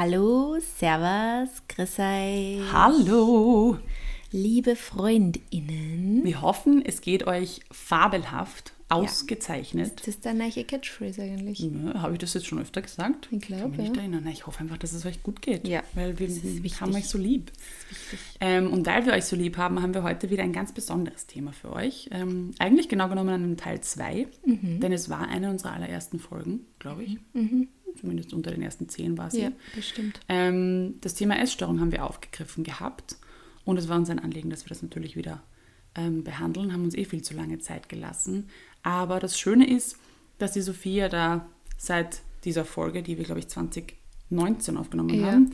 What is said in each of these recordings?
Hallo, Servus, grüß euch. Hallo! Liebe FreundInnen. Wir hoffen, es geht euch fabelhaft, ausgezeichnet. Das ist deine neue Catchphrase eigentlich. Ja, Habe ich das jetzt schon öfter gesagt? Ich glaub, Kann mich nicht ja. Ich hoffe einfach, dass es euch gut geht. Ja, Weil wir haben euch so lieb. Ähm, und weil wir euch so lieb haben, haben wir heute wieder ein ganz besonderes Thema für euch. Ähm, eigentlich genau genommen einen Teil 2, Mhm. denn es war eine unserer allerersten Folgen, glaube ich. Zumindest unter den ersten zehn war sie. Ja, bestimmt. Ähm, das Thema Essstörung haben wir aufgegriffen gehabt und es war uns ein Anliegen, dass wir das natürlich wieder ähm, behandeln, haben uns eh viel zu lange Zeit gelassen. Aber das Schöne ist, dass die Sophia da seit dieser Folge, die wir glaube ich 2019 aufgenommen Ja. haben,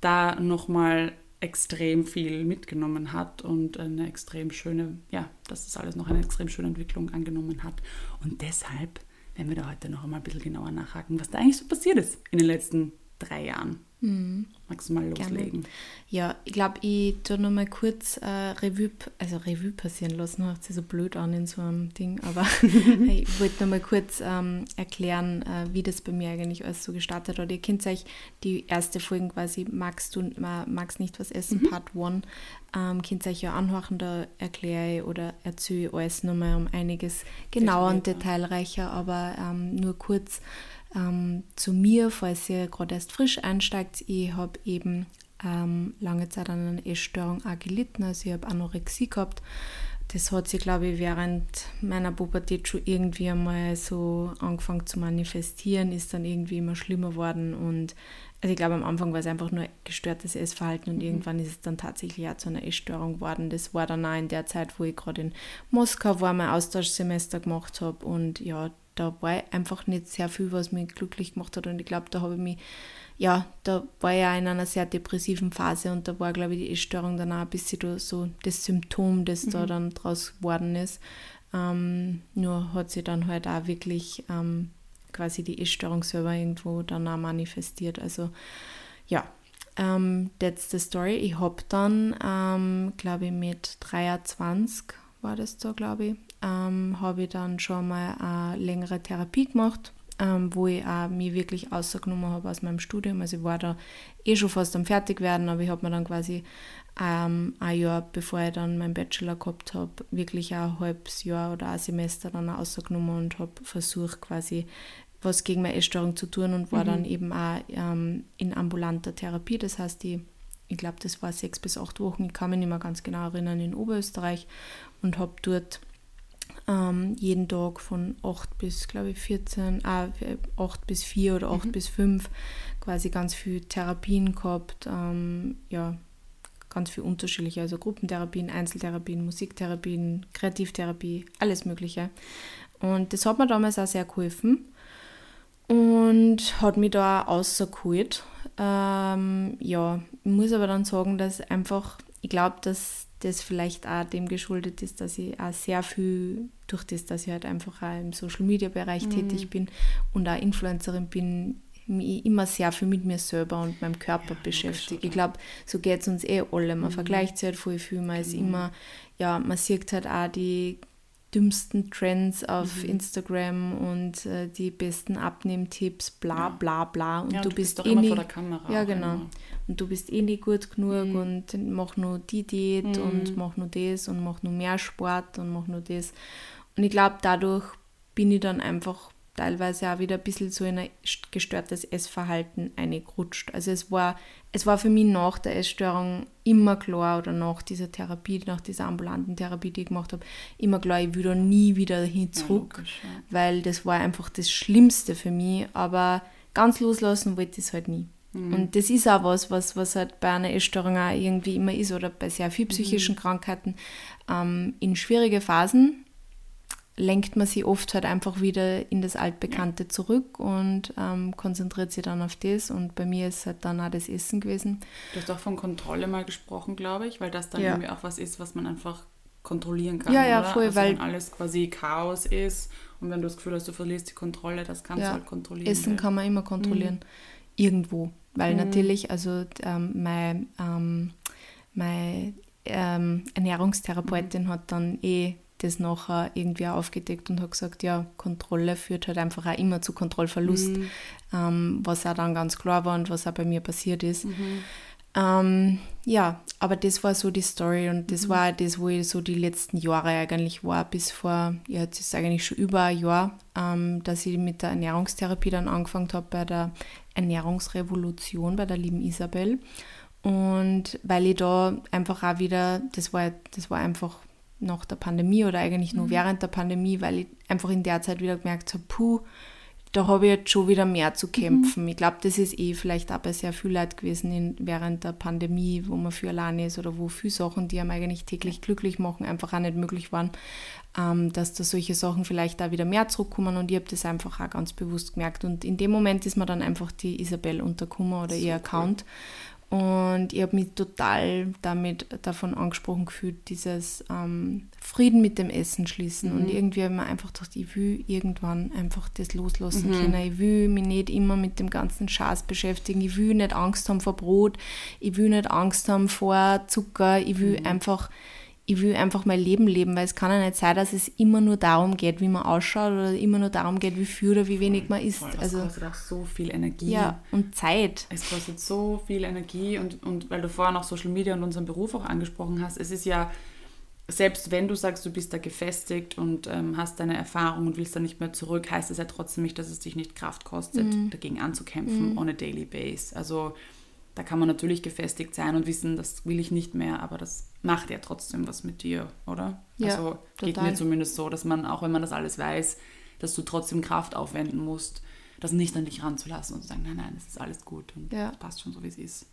da nochmal extrem viel mitgenommen hat und eine extrem schöne, ja, dass das alles noch eine extrem schöne Entwicklung angenommen hat. Und deshalb werden wir da heute noch einmal ein bisschen genauer nachhaken, was da eigentlich so passiert ist in den letzten drei Jahren. Magst du mal Mhm. Gerne. loslegen? Ja, ich glaube, ich tue noch mal kurz äh, Revue, also Revue passieren lassen, hört sich so blöd an in so einem Ding, aber ich wollte noch mal kurz ähm, erklären, äh, wie das bei mir eigentlich alles so gestartet hat. Ihr kennt euch die erste Folge quasi, magst du ma- magst nicht was essen, Part 1, ähm, könnt ihr euch ja anhören, da erkläre ich oder erzähle ich alles noch mal um einiges genauer und detailreicher, aber ähm, nur kurz ähm, zu mir, falls ihr gerade erst frisch einsteigt. Ich habe eben ähm, lange Zeit an einer Essstörung auch gelitten, also ich habe Anorexie gehabt. Das hat sich, glaube ich, während meiner Pubertät schon irgendwie einmal so angefangen zu manifestieren, ist dann irgendwie immer schlimmer worden und also ich glaube, am Anfang war es einfach nur gestörtes Essverhalten und irgendwann ist es dann tatsächlich auch zu einer Essstörung geworden. Das war dann auch in der Zeit, wo ich gerade in Moskau war, mein Austauschsemester gemacht habe und ja, da war einfach nicht sehr viel, was mich glücklich gemacht hat und ich glaube, da habe ich mich, ja, da war ich ja in einer sehr depressiven Phase und da war, glaube ich, die Essstörung dann auch ein bisschen so das Symptom, das da dann draus geworden ist. Ähm, nur hat sie dann halt auch wirklich ähm, quasi die Essstörung selber irgendwo dann auch manifestiert. Also ja, ähm, that's the story. Ich habe dann, ähm, glaube ich, mit 23 war das da, glaube ich, ähm, habe ich dann schon mal eine längere Therapie gemacht, ähm, wo ich auch mich wirklich rausgenommen habe aus meinem Studium. Also ich war da eh schon fast am Fertigwerden, aber ich habe mir dann quasi ähm, ein Jahr, bevor ich dann meinen Bachelor gehabt habe, wirklich ein halbes Jahr oder ein Semester dann rausgenommen und habe versucht quasi was gegen meine Essstörung zu tun und war dann eben auch ähm, in ambulanter Therapie. Das heißt, die, ich glaube, das war sechs bis acht Wochen, ich kann mich nicht mehr ganz genau erinnern, in Oberösterreich und habe dort ähm, jeden Tag von 8 bis, glaube ich, 14, äh, 8 bis 4 oder 8 bis 5 quasi ganz viel Therapien gehabt. Ähm, ja, ganz viel unterschiedliche, also Gruppentherapien, Einzeltherapien, Musiktherapien, Kreativtherapie, alles Mögliche. Und das hat mir damals auch sehr geholfen und hat mich da auch rausgeholt. Ähm, ja, ich muss aber dann sagen, dass einfach, ich glaube, dass das vielleicht auch dem geschuldet ist, dass ich auch sehr viel, durch das, dass ich halt einfach auch im Social Media Bereich tätig bin und auch Influencerin bin, mich immer sehr viel mit mir selber und meinem Körper beschäftige. Ich glaube, so geht es uns eh alle. Man vergleicht sich halt voll viel, man ist immer, ja, man sieht halt auch die dümmsten Trends auf Instagram und äh, die besten Abnehmtipps, bla bla bla. Und Ja, du und du bist, bist doch eh immer nie, vor der Kamera Ja, genau. immer. Und du bist eh nicht gut genug und mach nur die Diät und mach nur das und mach nur mehr Sport und mach nur das. Und ich glaube, dadurch bin ich dann einfach teilweise auch wieder ein bisschen so in ein gestörtes Essverhalten eingerutscht. Also es war, es war für mich nach der Essstörung immer klar oder nach dieser Therapie, nach dieser ambulanten Therapie, die ich gemacht habe, immer klar, ich will da nie wieder hin zurück, logisch, ja. weil das war einfach das Schlimmste für mich, aber ganz loslassen wollte ich es halt nie. Mhm. Und das ist auch was, was, was halt bei einer Essstörung auch irgendwie immer ist oder bei sehr Mhm. vielen psychischen Krankheiten. Ähm, in schwierige Phasen lenkt man sich oft halt einfach wieder in das Altbekannte zurück und ähm, konzentriert sich dann auf das. Und bei mir ist halt dann auch das Essen gewesen. Du hast auch von Kontrolle mal gesprochen, glaube ich, weil das dann Ja. irgendwie auch was ist, was man einfach kontrollieren kann. Ja, ja, oder? voll, also weil- wenn alles quasi Chaos ist und wenn du das Gefühl hast, du verlierst die Kontrolle, das kannst du Ja, halt kontrollieren. Essen kann man immer kontrollieren. Irgendwo. Weil natürlich, also ähm, mein, ähm, meine ähm, Ernährungstherapeutin hat dann eh das nachher irgendwie auch aufgedeckt und habe gesagt, ja, Kontrolle führt halt einfach auch immer zu Kontrollverlust, mhm. ähm, was auch dann ganz klar war und was auch bei mir passiert ist. Mhm. Ähm, ja, aber das war so die Story und das mhm. war das, wo ich so die letzten Jahre eigentlich war, bis vor, ja, jetzt ist eigentlich schon über ein Jahr, ähm, dass ich mit der Ernährungstherapie dann angefangen habe bei der Ernährungsrevolution bei der lieben Isabel. Und weil ich da einfach auch wieder, das war, das war einfach nach der Pandemie oder eigentlich nur mhm. während der Pandemie, weil ich einfach in der Zeit wieder gemerkt habe, puh, da habe ich jetzt schon wieder mehr zu kämpfen. Mhm. Ich glaube, das ist eh vielleicht auch bei sehr viel Leid gewesen in, während der Pandemie, wo man für alleine ist oder wo viele Sachen, die einem eigentlich täglich glücklich machen, einfach auch nicht möglich waren, ähm, dass da solche Sachen vielleicht auch wieder mehr zurückkommen und ich habe das einfach auch ganz bewusst gemerkt. Und in dem Moment ist mir dann einfach die Isabel untergekommen oder ihr Account. Cool. Und ich habe mich total damit davon angesprochen gefühlt, dieses ähm, Frieden mit dem Essen schließen. Mhm. Und irgendwie habe ich mir einfach gedacht, ich will irgendwann einfach das loslassen mhm. können. Ich will mich nicht immer mit dem ganzen Schatz beschäftigen. Ich will nicht Angst haben vor Brot. Ich will nicht Angst haben vor Zucker. Ich will mhm. einfach ich will einfach mein Leben leben, weil es kann ja nicht sein, dass es immer nur darum geht, wie man ausschaut oder immer nur darum geht, wie viel oder wie wenig man isst. Voll, also kostet auch so viel Energie. Ja, und Zeit. Es kostet so viel Energie und, und weil du vorher noch Social Media und unseren Beruf auch angesprochen hast, es ist ja, selbst wenn du sagst, du bist da gefestigt und ähm, hast deine Erfahrung und willst da nicht mehr zurück, heißt es ja trotzdem nicht, dass es dich nicht Kraft kostet, mhm. dagegen anzukämpfen mhm. on a daily base. Also da kann man natürlich gefestigt sein und wissen, das will ich nicht mehr, aber das macht ja trotzdem was mit dir, oder? Ja, also geht total. mir zumindest so, dass man, auch wenn man das alles weiß, dass du trotzdem Kraft aufwenden musst, das nicht an dich ranzulassen und zu sagen, nein, nein, es ist alles gut und ja. passt schon so, wie es ist.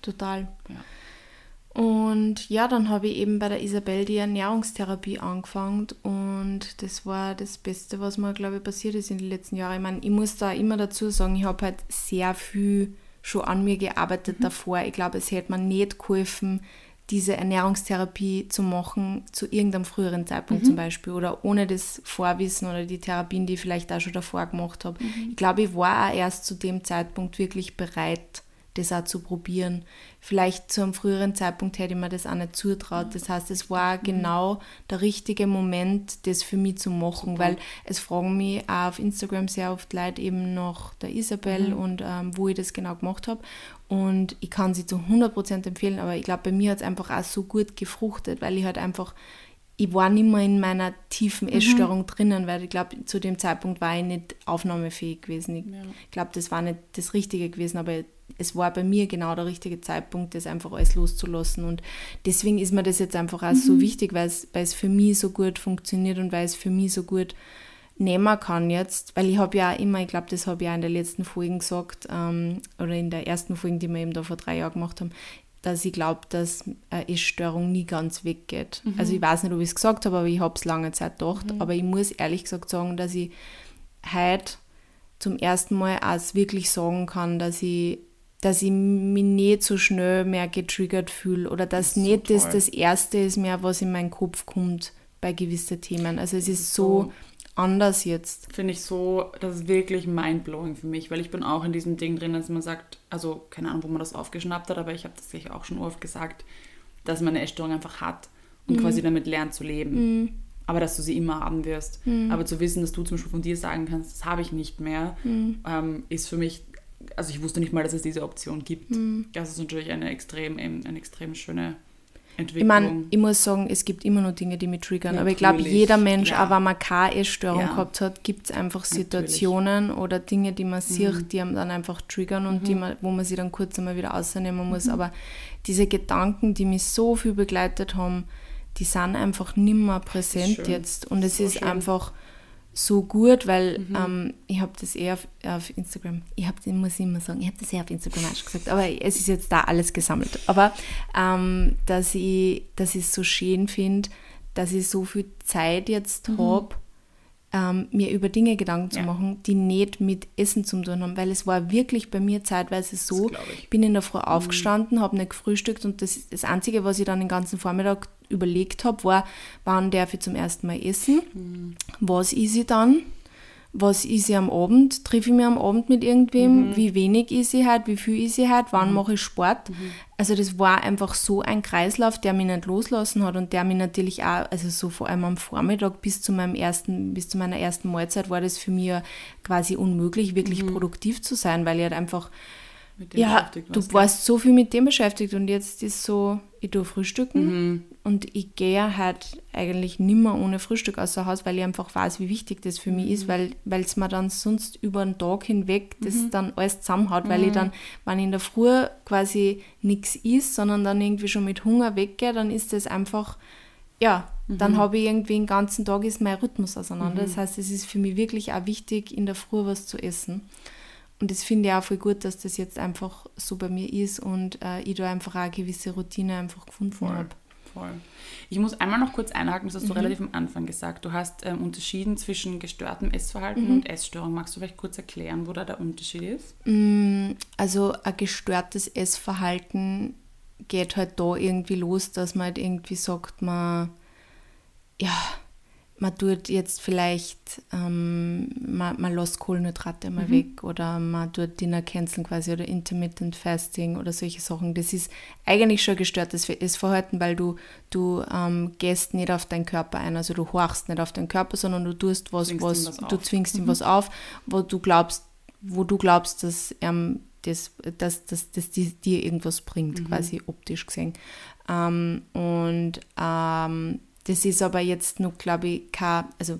Total. Ja. Und ja, dann habe ich eben bei der Isabel die Ernährungstherapie angefangen und das war das Beste, was mir, glaube ich, passiert ist in den letzten Jahren. Ich meine, ich muss da immer dazu sagen, ich habe halt sehr viel schon an mir gearbeitet mhm. davor. Ich glaube, es hätte mir nicht geholfen, diese Ernährungstherapie zu machen zu irgendeinem früheren Zeitpunkt mhm. zum Beispiel oder ohne das Vorwissen oder die Therapien, die ich vielleicht auch schon davor gemacht habe. Mhm. Ich glaube, ich war auch erst zu dem Zeitpunkt wirklich bereit, das auch zu probieren. Vielleicht zu einem früheren Zeitpunkt hätte ich mir das auch nicht zutraut. Das heißt, es war mhm. genau der richtige Moment, das für mich zu machen, weil es fragen mich auch auf Instagram sehr oft Leute eben nach der Isabel mhm. und ähm, wo ich das genau gemacht habe. Und ich kann sie zu 100% empfehlen, aber ich glaube, bei mir hat es einfach auch so gut gefruchtet, weil ich halt einfach ich war nicht mehr in meiner tiefen mhm. Essstörung mhm. drinnen, weil ich glaube, zu dem Zeitpunkt war ich nicht aufnahmefähig gewesen. Ich ja. glaube, das war nicht das Richtige gewesen, aber es war bei mir genau der richtige Zeitpunkt, das einfach alles loszulassen. Und deswegen ist mir das jetzt einfach auch mhm. so wichtig, weil es, weil es für mich so gut funktioniert und weil es für mich so gut nehmen kann jetzt, weil ich habe ja immer, ich glaube, das habe ich auch in der letzten Folge gesagt, ähm, oder in der ersten Folge, die wir eben da vor drei Jahren gemacht haben, dass ich glaube, dass eine Essstörung nie ganz weggeht. Mhm. Also ich weiß nicht, ob ich es gesagt habe, aber ich habe es lange Zeit gedacht. Mhm. Aber ich muss ehrlich gesagt sagen, dass ich heute zum ersten Mal auch wirklich sagen kann, dass ich, dass ich mich nicht so schnell mehr getriggert fühle oder dass das nicht so das das Erste ist mehr, was in meinen Kopf kommt bei gewissen Themen. Also es ist so, so anders jetzt. Finde ich so, das ist wirklich mindblowing für mich, weil ich bin auch in diesem Ding drin, dass man sagt, also keine Ahnung, wo man das aufgeschnappt hat, aber ich habe das sicher auch schon oft gesagt, dass man eine Essstörung einfach hat und mhm. quasi damit lernt zu leben. Mhm. Aber dass du sie immer haben wirst. Mhm. Aber zu wissen, dass du zum Beispiel von dir sagen kannst, das habe ich nicht mehr, mhm. ähm, ist für mich, also ich wusste nicht mal, dass es diese Option gibt. Mhm. Das ist natürlich eine extrem, eine extrem schöne Entwicklung. Ich meine, ich muss sagen, es gibt immer noch Dinge, die mich triggern. Natürlich. Aber ich glaube, jeder Mensch, ja. auch wenn man keine Essstörung ja. gehabt hat, gibt es einfach Situationen Natürlich. oder Dinge, die man sieht, mhm. die einem dann einfach triggern und mhm. die man, wo man sie dann kurz einmal wieder ausnehmen muss. Mhm. Aber diese Gedanken, die mich so viel begleitet haben, die sind einfach nimmer präsent jetzt. Und es so ist schön. einfach so gut, weil mhm. ähm, ich habe das eher auf, auf, Instagram, ich habe muss ich immer sagen, ich habe das eher auf Instagram auch schon gesagt, aber es ist jetzt da alles gesammelt. Aber ähm, dass ich dass ich es so schön finde, dass ich so viel Zeit jetzt mhm. habe, ähm, mir über Dinge Gedanken zu machen, die nicht mit Essen zu tun haben, weil es war wirklich bei mir zeitweise so, ich. bin in der Früh mhm. aufgestanden, habe nicht gefrühstückt und das, das Einzige, was ich dann den ganzen Vormittag überlegt habe, war, wann darf ich zum ersten Mal essen, mhm. was ist ich dann, was ist ich am Abend? Treffe ich mich am Abend mit irgendwem? Mhm. Wie wenig ist ich halt? Wie viel ist ich halt? Wann Mhm. mache ich Sport? Also das war einfach so ein Kreislauf, der mich nicht loslassen hat und der mich natürlich auch, also so vor allem am Vormittag bis zu meinem ersten, bis zu meiner ersten Mahlzeit war das für mich quasi unmöglich, wirklich produktiv zu sein, weil ich halt einfach Mit dem ja, du warst so viel mit dem beschäftigt und jetzt ist so, ich tue frühstücken Mhm. Und ich gehe halt eigentlich nimmer ohne Frühstück außer Haus, weil ich einfach weiß, wie wichtig das für mich Mhm. ist, weil es mir dann sonst über den Tag hinweg das Mhm. dann alles zusammenhaut, weil ich dann, wenn ich in der Früh quasi nichts isst, sondern dann irgendwie schon mit Hunger weggehe, dann ist das einfach, ja, Mhm. dann habe ich irgendwie den ganzen Tag ist mein Rhythmus auseinander. Das heißt, es ist für mich wirklich auch wichtig, in der Früh was zu essen. Und das finde ich auch voll gut, dass das jetzt einfach so bei mir ist und äh, ich da einfach auch eine gewisse Routine einfach gefunden habe. Voll. Ich muss einmal noch kurz einhaken, das hast Mhm. du relativ am Anfang gesagt. Du hast ähm, unterschieden zwischen gestörtem Essverhalten Mhm. und Essstörung. Magst du vielleicht kurz erklären, wo da der Unterschied ist? Mm, Also ein gestörtes Essverhalten geht halt da irgendwie los, dass man halt irgendwie sagt, man, ja, man tut jetzt vielleicht, ähm, man, man lässt Kohlenhydrate mal weg oder man tut Dinner canceln quasi oder Intermittent Fasting oder solche Sachen. Das ist eigentlich schon ein gestörtes Essverhalten, weil du, du ähm, gehst nicht auf deinen Körper ein, also du horchst nicht auf deinen Körper, sondern du tust was, Zwingst was, was du auf. Mhm. zwingst ihm was auf, wo du glaubst, wo du glaubst, dass ähm, das, dass, dass, dass die, dir irgendwas bringt, quasi optisch gesehen. Ähm, und ähm, das ist aber jetzt noch, glaube ich, kein, also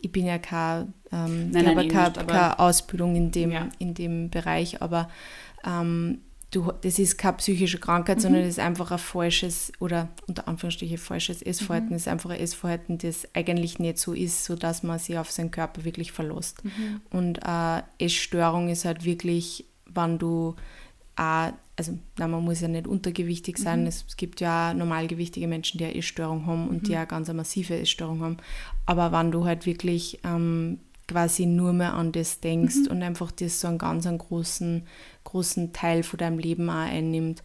ich bin ja kein, ähm, Nein, nein, keine, nicht, aber- keine Ausbildung in dem, Ja. in dem Bereich, aber ähm, du, das ist keine psychische Krankheit, sondern das ist einfach ein falsches oder unter Anführungsstrichen falsches Essverhalten. Das ist einfach ein Essverhalten, das eigentlich nicht so ist, sodass man sich auf seinen Körper wirklich verlässt. Und äh, Essstörung ist halt wirklich, wenn du auch, also nein, man muss ja nicht untergewichtig sein. Es, es gibt ja auch normalgewichtige Menschen, die eine Essstörung haben und die auch ganz eine massive Essstörung haben. Aber wenn du halt wirklich ähm, quasi nur mehr an das denkst und einfach das so einen ganz einen großen, großen Teil von deinem Leben auch einnimmt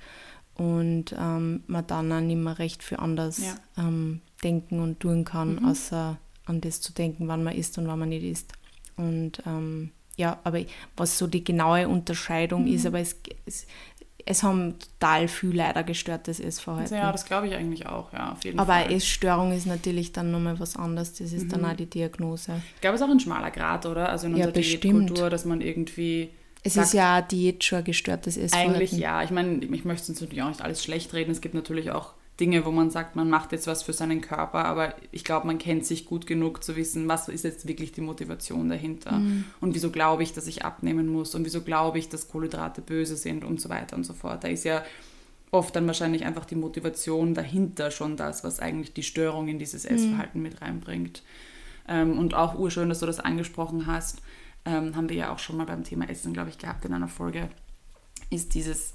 und ähm, man dann auch nicht mehr recht für anders Ja. ähm, denken und tun kann, außer an das zu denken, wann man isst und wann man nicht isst. Und ähm, ja, aber was so die genaue Unterscheidung ist, aber es, es, es haben total viel leider gestörtes Essverhalten. Also ja, das glaube ich eigentlich auch, ja, auf jeden aber Fall. Essstörung ist natürlich dann nochmal was anderes. Das ist dann auch die Diagnose. ich glaube, es ist auch ein schmaler Grad, oder? Also in Ja, unserer bestimmt. Diätkultur, dass man irgendwie Es sagt, ist ja Diät schon ein gestörtes Essverhalten. Eigentlich ja. Ich meine, ich möchte uns natürlich auch nicht alles schlecht reden. Es gibt natürlich auch Dinge, wo man sagt, man macht jetzt was für seinen Körper, aber ich glaube, man kennt sich gut genug zu wissen, was ist jetzt wirklich die Motivation dahinter Mhm. und wieso glaube ich, dass ich abnehmen muss und wieso glaube ich, dass Kohlenhydrate böse sind und so weiter und so fort. Da ist ja oft dann wahrscheinlich einfach die Motivation dahinter schon das, was eigentlich die Störung in dieses Essverhalten mit reinbringt. Ähm, und auch urschön, dass du das angesprochen hast, ähm, haben wir ja auch schon mal beim Thema Essen, glaube ich, gehabt in einer Folge, ist dieses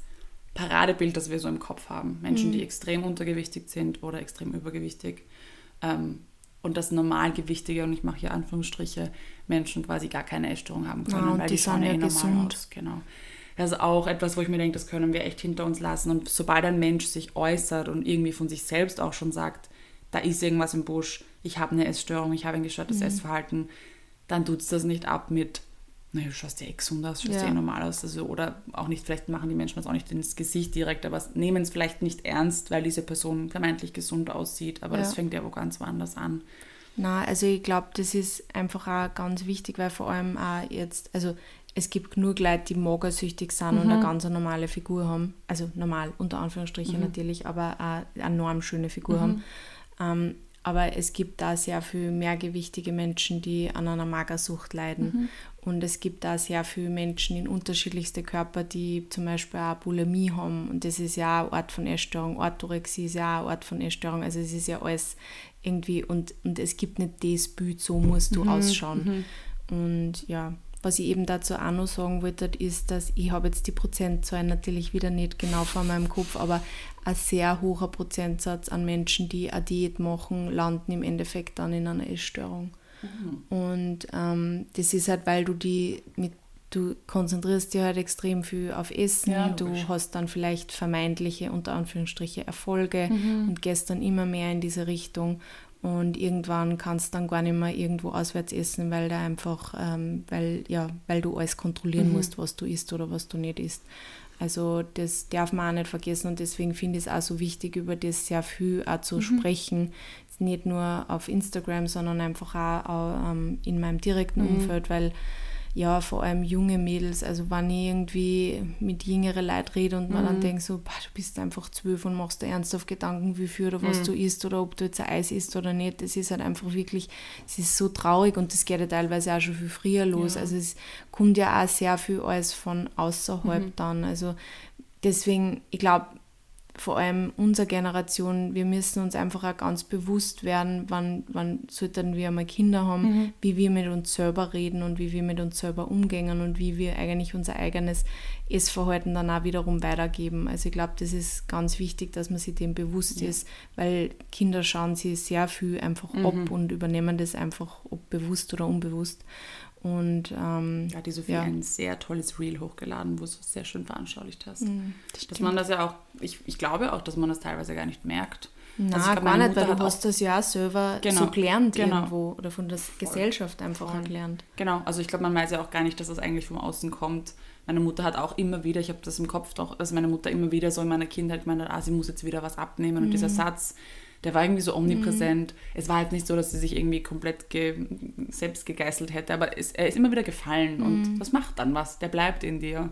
Paradebild, das wir so im Kopf haben. Menschen, die extrem untergewichtig sind oder extrem übergewichtig. Ähm, und das Normalgewichtige, und ich mache hier Anführungsstriche, Menschen quasi gar keine Essstörung haben können, Ja, und weil die die schauen ja eh normal gesund. aus. Genau. Das ist auch etwas, wo ich mir denke, das können wir echt hinter uns lassen. Und sobald ein Mensch sich äußert und irgendwie von sich selbst auch schon sagt, da ist irgendwas im Busch, ich habe eine Essstörung, ich habe ein gestörtes Mhm. Essverhalten, dann tut es das nicht ab mit, naja, du schaust ja eh gesund aus, schaust ja. Eh normal aus. Also, oder auch nicht, vielleicht machen die Menschen das auch nicht ins Gesicht direkt, aber nehmen es vielleicht nicht ernst, weil diese Person vermeintlich gesund aussieht. Aber das Ja. fängt ja wo ganz woanders an. Na, also ich glaube, das ist einfach auch ganz wichtig, weil vor allem auch jetzt, also es gibt genug Leute, die magersüchtig sind und eine ganz normale Figur haben. Also normal, unter Anführungsstrichen natürlich, aber auch eine enorm schöne Figur haben. Ähm, aber es gibt da sehr viel mehrgewichtige Menschen, die an einer Magersucht leiden. Und es gibt da sehr viele Menschen in unterschiedlichste Körper, die zum Beispiel auch Bulimie haben. Und das ist ja auch eine Art von Essstörung. Orthorexie ist ja auch eine Art von Essstörung. Also es ist ja alles irgendwie, und, und es gibt nicht das Bild, so musst du ausschauen. Und ja, was ich eben dazu auch noch sagen wollte, ist, dass ich habe jetzt die Prozentzahlen natürlich wieder nicht genau vor meinem Kopf, aber ein sehr hoher Prozentsatz an Menschen, die eine Diät machen, landen im Endeffekt dann in einer Essstörung. Und ähm, das ist halt, weil du die mit du konzentrierst dich halt extrem viel auf Essen, Ja, du hast dann vielleicht vermeintliche, unter Anführungsstriche, Erfolge und gehst dann immer mehr in diese Richtung. Und irgendwann kannst du dann gar nicht mehr irgendwo auswärts essen, weil da einfach, ähm, weil, ja, weil du alles kontrollieren mhm. musst, was du isst oder was du nicht isst. Also das darf man auch nicht vergessen und deswegen finde ich es auch so wichtig, über das sehr viel auch zu mhm. sprechen. Nicht nur auf Instagram, sondern einfach auch, auch ähm, in meinem direkten mhm. Umfeld, weil ja, vor allem junge Mädels, also wenn ich irgendwie mit jüngeren Leuten rede und man dann mhm. denkt so, boah, du bist einfach zwölf und machst dir ernsthaft Gedanken, wie viel oder was mhm. du isst oder ob du jetzt ein Eis isst oder nicht, das ist halt einfach wirklich, es ist so traurig und das geht ja teilweise auch schon viel früher los, ja. also es kommt ja auch sehr viel alles von außerhalb mhm. dann, also deswegen, ich glaube, vor allem unsere Generation, wir müssen uns einfach auch ganz bewusst werden, wann, wann sollten wir mal Kinder haben, mhm. wie wir mit uns selber reden und wie wir mit uns selber umgehen und wie wir eigentlich unser eigenes Essverhalten dann auch wiederum weitergeben. Also ich glaube, das ist ganz wichtig, dass man sich dem bewusst ja. ist, weil Kinder schauen sich sehr viel einfach mhm. ab und übernehmen das einfach, ob bewusst oder unbewusst. Und ähm, ja, die Sophie ja. ein sehr tolles Reel hochgeladen, wo du es sehr schön veranschaulicht hast. Mhm, das dass man das ja auch, ich, ich glaube auch, dass man das teilweise gar nicht merkt. Na, also gar nicht, weil du hast das ja selber genau, so gelernt genau. irgendwo oder von der Gesellschaft einfach Voll. gelernt. Genau, also ich glaube, man weiß ja auch gar nicht, dass das eigentlich vom Außen kommt. Meine Mutter hat auch immer wieder, ich habe das im Kopf doch, dass meine Mutter immer wieder so in meiner Kindheit meinte, ah, sie muss jetzt wieder was abnehmen. Mhm. Und dieser Satz, der war irgendwie so omnipräsent. Mhm. Es war halt nicht so, dass sie sich irgendwie komplett ge selbst gegeißelt hätte, aber es, er ist immer wieder gefallen mhm. und das macht dann was, der bleibt in dir.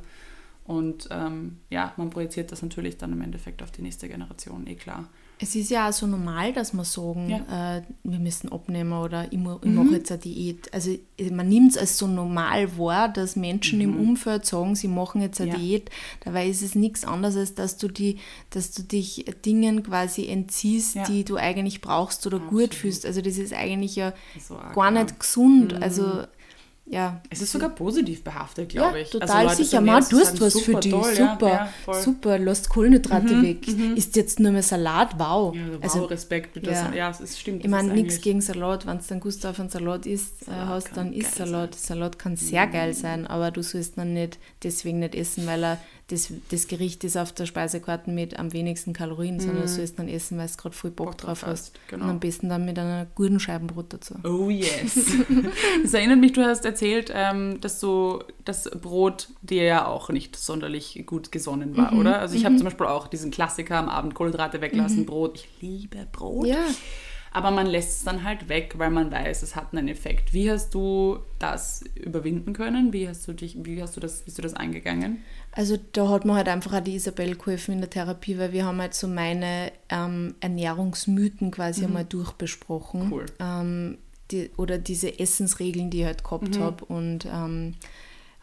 Und ähm, ja, man projiziert das natürlich dann im Endeffekt auf die nächste Generation, eh klar. Es ist ja auch so normal, dass man sagen, ja. äh, wir müssen abnehmen oder ich, ich mhm. mache jetzt eine Diät. Also man nimmt es als so normal wahr, dass Menschen mhm. im Umfeld sagen, sie machen jetzt eine ja. Diät. Dabei ist es nichts anderes, als dass du, die, dass du dich Dingen quasi entziehst, ja. die du eigentlich brauchst oder Absolut. gut fühlst. Also das ist eigentlich ja so gar nicht gesund. Mhm. Also ja. Es ist sogar positiv behaftet, glaube ja, ich. Also total also sicher. Man, du hast was für dich. Toll, super, ja, super. Lasst Kohlenhydrate mhm, weg. Mhm. Ist jetzt nur mehr Salat? Wow. Ja, wow, also, Respekt. Bitte. Ja, ja es stimmt. Ich meine, nichts gegen Salat. Wenn du dann Gustav einen Salat isst, äh, hast, dann isst Salat. Sein. Salat kann sehr mhm. geil sein, aber du sollst dann nicht deswegen nicht essen, weil er das, das Gericht ist auf der Speisekarte mit am wenigsten Kalorien, mm. sondern du sollst dann essen, weil du gerade voll Bock, Bock drauf hast. Genau. Und am besten dann mit einer guten Scheibenbrot dazu. Oh yes. das erinnert mich, du hast erzählt, ähm, dass so das Brot dir ja auch nicht sonderlich gut gesonnen war, mhm. oder? Also ich mhm. habe zum Beispiel auch diesen Klassiker am Abend Kohlenhydrate weglassen, mhm. Brot. Ich liebe Brot. Ja aber man lässt es dann halt weg, weil man weiß, es hat einen Effekt. Wie hast du das überwinden können? Wie hast du dich, wie hast du das, bist du das angegangen? Also da hat mir halt einfach auch die Isabel geholfen in der Therapie, weil wir haben halt so meine ähm, Ernährungsmythen quasi mhm. einmal durchbesprochen. Cool. Ähm, die, oder diese Essensregeln, die ich halt gehabt mhm. habe und ähm,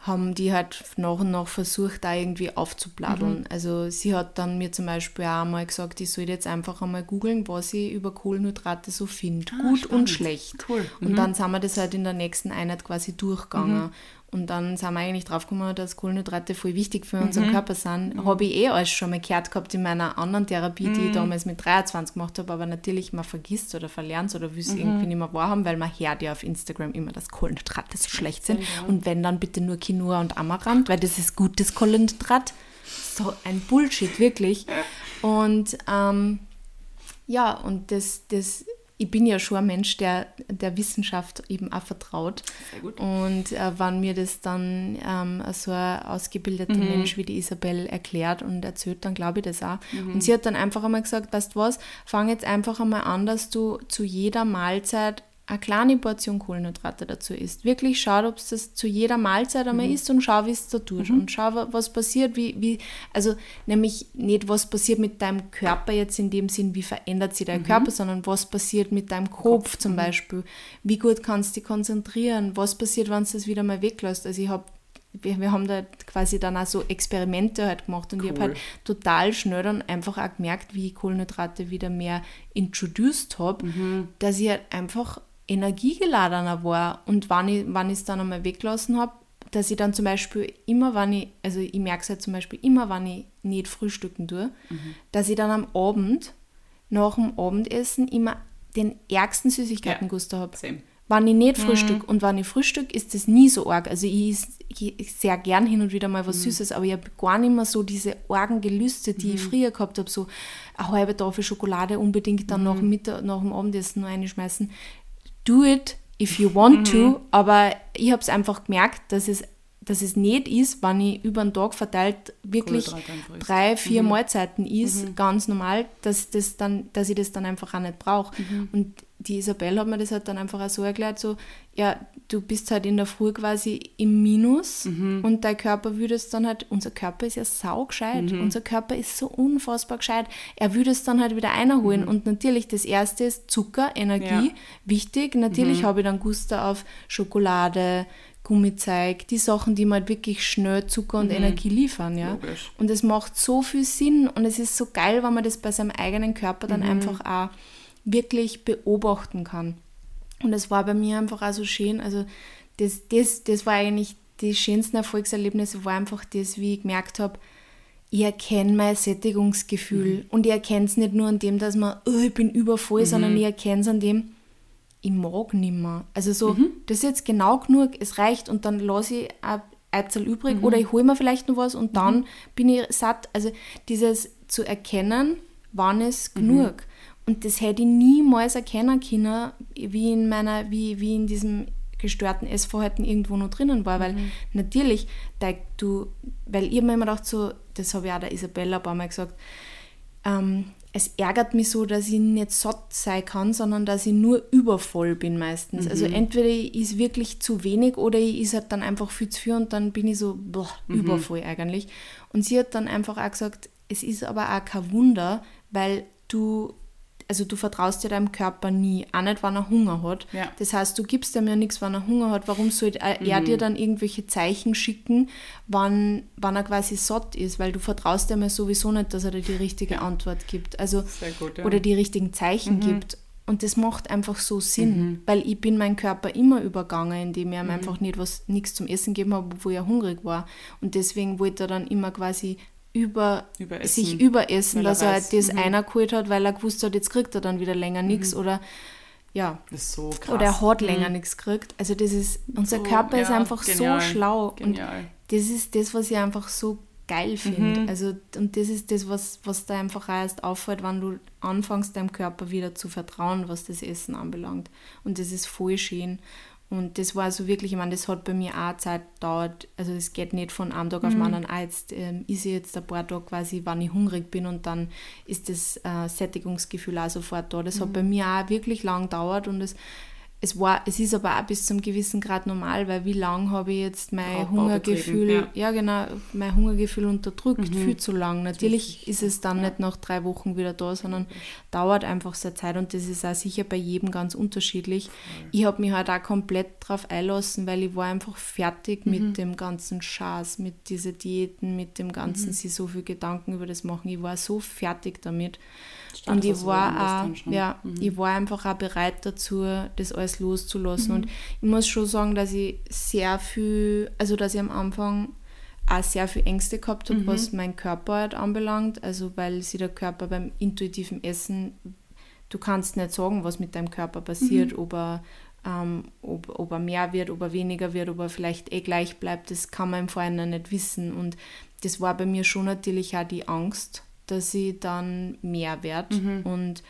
haben die halt nach und nach versucht, da irgendwie aufzubladdeln. Mhm. Also sie hat dann mir zum Beispiel auch einmal gesagt, ich soll jetzt einfach einmal googeln, was ich über Kohlenhydrate so finde. Ah, Gut spannend. und schlecht. Cool. Mhm. Und dann sind wir das halt in der nächsten Einheit quasi durchgegangen. Mhm. Und dann sind wir eigentlich draufgekommen, dass Kohlenhydrate voll wichtig für unseren mhm. Körper sind. Mhm. Habe ich eh alles schon mal gehört gehabt in meiner anderen Therapie, die ich mhm. damals mit 23 gemacht habe. Aber natürlich, man vergisst oder verlernt oder will es mhm. irgendwie nicht mehr wahrhaben, weil man hört ja auf Instagram immer, dass Kohlenhydrate so schlecht sind. Und wenn, dann bitte nur Quinoa und Amaranth, weil das ist gutes Kohlenhydrat. So ein Bullshit, wirklich. Und ähm, ja, und das, das ich bin ja schon ein Mensch, der der Wissenschaft eben auch vertraut. Sehr gut. Und äh, wenn mir das dann ähm, so ein ausgebildeter mhm. Mensch wie die Isabel erklärt und erzählt, dann glaube ich das auch. Mhm. Und sie hat dann einfach einmal gesagt, weißt du was, fang jetzt einfach einmal an, dass du zu jeder Mahlzeit eine kleine Portion Kohlenhydrate dazu isst. Wirklich schau, ob es das zu jeder Mahlzeit einmal mhm. isst und schau, wie es da tut. Mhm. Und schau, was passiert, wie, wie, also nämlich nicht, was passiert mit deinem Körper jetzt in dem Sinn, wie verändert sich dein mhm. Körper, sondern was passiert mit deinem Kopf, Kopf. zum mhm. Beispiel. Wie gut kannst du dich konzentrieren? Was passiert, wenn du das wieder mal weglässt? Also ich habe wir, wir, haben da quasi dann auch so Experimente halt gemacht und cool. ich habe halt total schnell dann einfach auch gemerkt, wie ich Kohlenhydrate wieder mehr introduced habe, mhm. dass ich halt einfach energiegeladener war. Und wenn ich es dann einmal weggelassen habe, dass ich dann zum Beispiel immer, wenn ich, also ich merke es halt zum Beispiel immer, wenn ich nicht frühstücken tue, mhm. dass ich dann am Abend, nach dem Abendessen, immer den ärgsten Süßigkeitenguster ja, habe. wenn ich nicht frühstück und wenn ich frühstück, ist das nie so arg. Also ich esse sehr gern hin und wieder mal was mhm. Süßes, aber ich habe gar nicht mehr so diese argen Gelüste, die mhm. ich früher gehabt habe, so eine halbe Tafel Schokolade unbedingt dann mhm. nach, Mittag, nach dem Abendessen noch einschmeißen. Do it if you want to, mhm. aber ich habe es einfach gemerkt, dass es dass es nicht ist, wenn ich über den Tag verteilt wirklich drei, vier mhm. Mahlzeiten ist, mhm. ganz normal, dass, das dann, dass ich das dann einfach auch nicht brauche. Mhm. Und die Isabel hat mir das halt dann einfach auch so erklärt, so, ja, du bist halt in der Früh quasi im Minus mhm. und dein Körper würde es dann halt, unser Körper ist ja saugescheit, mhm. unser Körper ist so unfassbar gescheit, er würde es dann halt wieder einholen mhm. und natürlich das erste ist Zucker, Energie, ja. wichtig, natürlich mhm. habe ich dann Guster auf Schokolade, Gummizeig, die Sachen, die mir halt wirklich schnell Zucker und mhm. Energie liefern, ja. Logisch. Und es macht so viel Sinn und es ist so geil, wenn man das bei seinem eigenen Körper dann mhm. einfach auch wirklich beobachten kann. Und es war bei mir einfach auch so schön. Also das, das, das war eigentlich die schönsten Erfolgserlebnisse, war einfach das, wie ich gemerkt habe, ich erkenne mein Sättigungsgefühl. Mhm. Und ich erkenne es nicht nur an dem, dass man, oh, ich bin übervoll, mhm. sondern ich erkenne es an dem, ich mag nicht mehr. Also so, mhm. das ist jetzt genau genug, es reicht und dann lasse ich ein Eizel übrig mhm. oder ich hole mir vielleicht noch was und dann mhm. bin ich satt. Also dieses zu erkennen, wann ist mhm. genug. Und das hätte ich niemals erkennen können, wie in meiner, wie, wie in diesem gestörten Essverhalten irgendwo noch drinnen war, weil mhm. natürlich, da du, weil ich mir immer gedacht so, das habe ich auch der Isabella ein paar Mal gesagt, ähm, es ärgert mich so, dass ich nicht satt sein kann, sondern dass ich nur übervoll bin meistens. Also mhm. Also entweder ich ist wirklich zu wenig oder ich ist halt dann einfach viel zu viel und dann bin ich so boah, mhm. übervoll eigentlich. Und sie hat dann einfach auch gesagt, es ist aber auch kein Wunder, weil du also du vertraust ja deinem Körper nie, auch nicht, wenn er Hunger hat. Ja. Das heißt, du gibst ihm ja nichts, wenn er Hunger hat. Warum soll er, mhm. dir dann irgendwelche Zeichen schicken, wann, wann er quasi satt ist? Weil du vertraust ihm ja sowieso nicht, dass er dir die richtige. Antwort gibt. Also, gut, ja. Oder die richtigen Zeichen mhm. gibt. Und das macht einfach so Sinn, mhm. weil ich bin meinen Körper immer übergangen, indem ich ihm mhm. einfach nicht was, nichts zum Essen gegeben habe, obwohl er hungrig war. Und deswegen wollte er dann immer quasi über, überessen. sich überessen, dass er, halt das mhm. einer geholt hat, weil er gewusst hat, jetzt kriegt er dann wieder länger nichts mhm. oder ja. So oder er hat länger mhm. nichts gekriegt. Also das ist, unser so, Körper ja, ist einfach genial. so schlau genial. und das ist das, was ich einfach so geil finde. Mhm. Also und das ist das, was, was da einfach erst auffällt, wenn du anfängst, deinem Körper wieder zu vertrauen, was das Essen anbelangt. Und das ist voll schön. Und das war so wirklich, ich meine, das hat bei mir auch Zeit gedauert. Also es geht nicht von einem Tag auf den mhm. anderen, ah, jetzt ähm, ist ich jetzt ein paar Tage quasi, wann ich hungrig bin und dann ist das äh, Sättigungsgefühl auch sofort da. Das mhm. hat bei mir auch wirklich lang gedauert und es es, war, es ist aber auch bis zum gewissen Grad normal, weil wie lange habe ich jetzt mein Raubbau Hungergefühl, ja. ja. genau, mein Hungergefühl unterdrückt, mhm. viel zu lang. Natürlich ist es dann ja. nicht nach drei Wochen wieder da, sondern dauert einfach seine Zeit und das ist auch sicher bei jedem ganz unterschiedlich. Mhm. Ich habe mich halt auch komplett darauf einlassen, weil ich war einfach fertig mhm. mit dem ganzen Schaß, mit diesen Diäten, mit dem ganzen, mhm. sie so viel Gedanken über das machen. Ich war so fertig damit. Und ich war, auch, ja, mhm. ich war einfach auch bereit dazu, das alles loszulassen. Mhm. Und ich muss schon sagen, dass ich sehr viel, also dass ich am Anfang auch sehr viel Ängste gehabt habe, mhm. was mein Körper halt anbelangt. Also weil sich der Körper beim intuitiven Essen, du kannst nicht sagen, was mit deinem Körper passiert, mhm. ob er ähm, ob, ob er mehr wird, ob er weniger wird, ob er vielleicht eh gleich bleibt, das kann man im Vorhinein nicht wissen. Und das war bei mir schon natürlich auch die Angst, dass ich dann mehr werde. Mhm. Und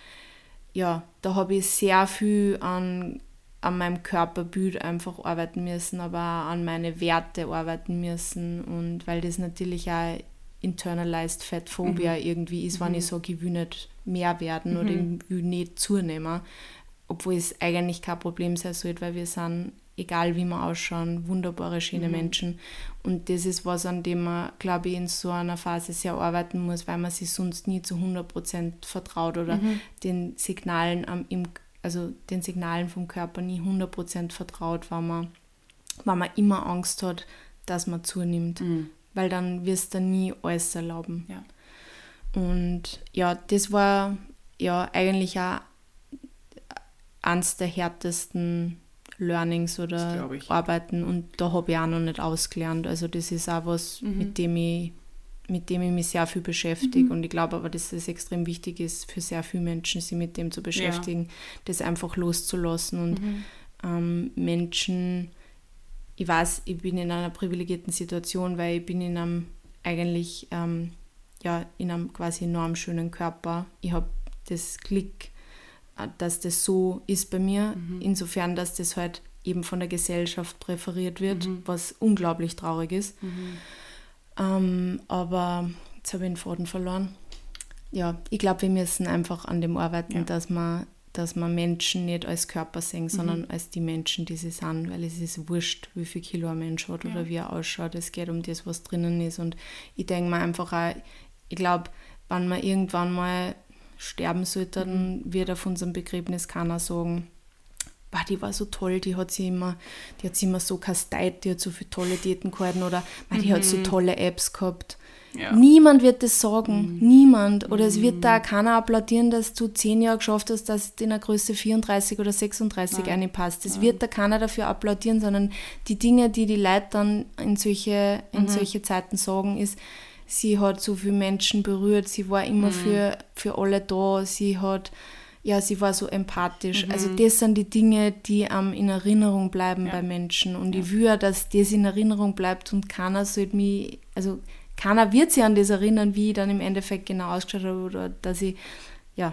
ja, da habe ich sehr viel an, an meinem Körperbild einfach arbeiten müssen, aber auch an meine Werte arbeiten müssen. Und weil das natürlich auch internalized Fat Phobia mhm. irgendwie ist, wenn ich mhm. sage, ich will nicht mehr werden oder mhm. ich will nicht zunehmen. Obwohl es eigentlich kein Problem sein sollte, weil wir sind egal wie wir ausschauen, wunderbare, schöne mhm. Menschen. Und das ist was, an dem man, glaube ich, in so einer Phase sehr arbeiten muss, weil man sich sonst nie zu 100% vertraut oder mhm. den Signalen am, im, also den Signalen vom Körper nie 100% vertraut, weil man, weil man immer Angst hat, dass man zunimmt. Mhm. Weil dann wirst du nie alles erlauben. Ja. Und ja, das war ja eigentlich auch eines der härtesten Learnings oder Arbeiten und da habe ich auch noch nicht ausgelernt. Also das ist auch was, mhm. mit dem ich mit dem ich mich sehr viel beschäftige. Mhm. Und ich glaube aber, dass es extrem wichtig ist für sehr viele Menschen, sich mit dem zu beschäftigen, ja. das einfach loszulassen und mhm. ähm, Menschen, ich weiß, ich bin in einer privilegierten Situation, weil ich bin in einem eigentlich, ähm, ja, in einem quasi enorm schönen Körper. Ich habe das Glück, dass das so ist bei mir, mhm. insofern, dass das halt eben von der Gesellschaft präferiert wird, mhm. was unglaublich traurig ist. Mhm. Ähm, aber jetzt habe ich den Faden verloren. Ja, ich glaube, wir müssen einfach an dem arbeiten, ja. dass man dass man Menschen nicht als Körper sehen, mhm. sondern als die Menschen, die sie sind, weil es ist wurscht, wie viel Kilo ein Mensch hat ja. oder wie er ausschaut. Es geht um das, was drinnen ist. Und ich denke mir einfach auch, ich glaube, wenn wir irgendwann mal sterben sollten, mhm. wird auf unserem Begräbnis keiner sagen, Boah, die war so toll, die hat sie immer, die hat sie immer so kasteit, die hat so viele tolle Diäten gehalten oder die mhm. hat so mhm. tolle Apps gehabt. Ja. Niemand wird das sagen, mhm. niemand. Oder es wird da mhm. keiner applaudieren, dass du zehn Jahre geschafft hast, dass du in der Größe 34 oder 36 Nein. reinpasst. Es wird da keiner dafür applaudieren, sondern die Dinge, die die Leute dann in solche, in mhm. solche Zeiten sagen, ist, sie hat so viele Menschen berührt, sie war immer mhm. für, für alle da, sie hat ja, sie war so empathisch. Mhm. Also das sind die Dinge, die ähm, in Erinnerung bleiben ja. bei Menschen. Und ja. ich will, dass das in Erinnerung bleibt und keiner sollte mich, also keiner wird sich an das erinnern, wie ich dann im Endeffekt genau ausgeschaut habe oder dass ich, ja.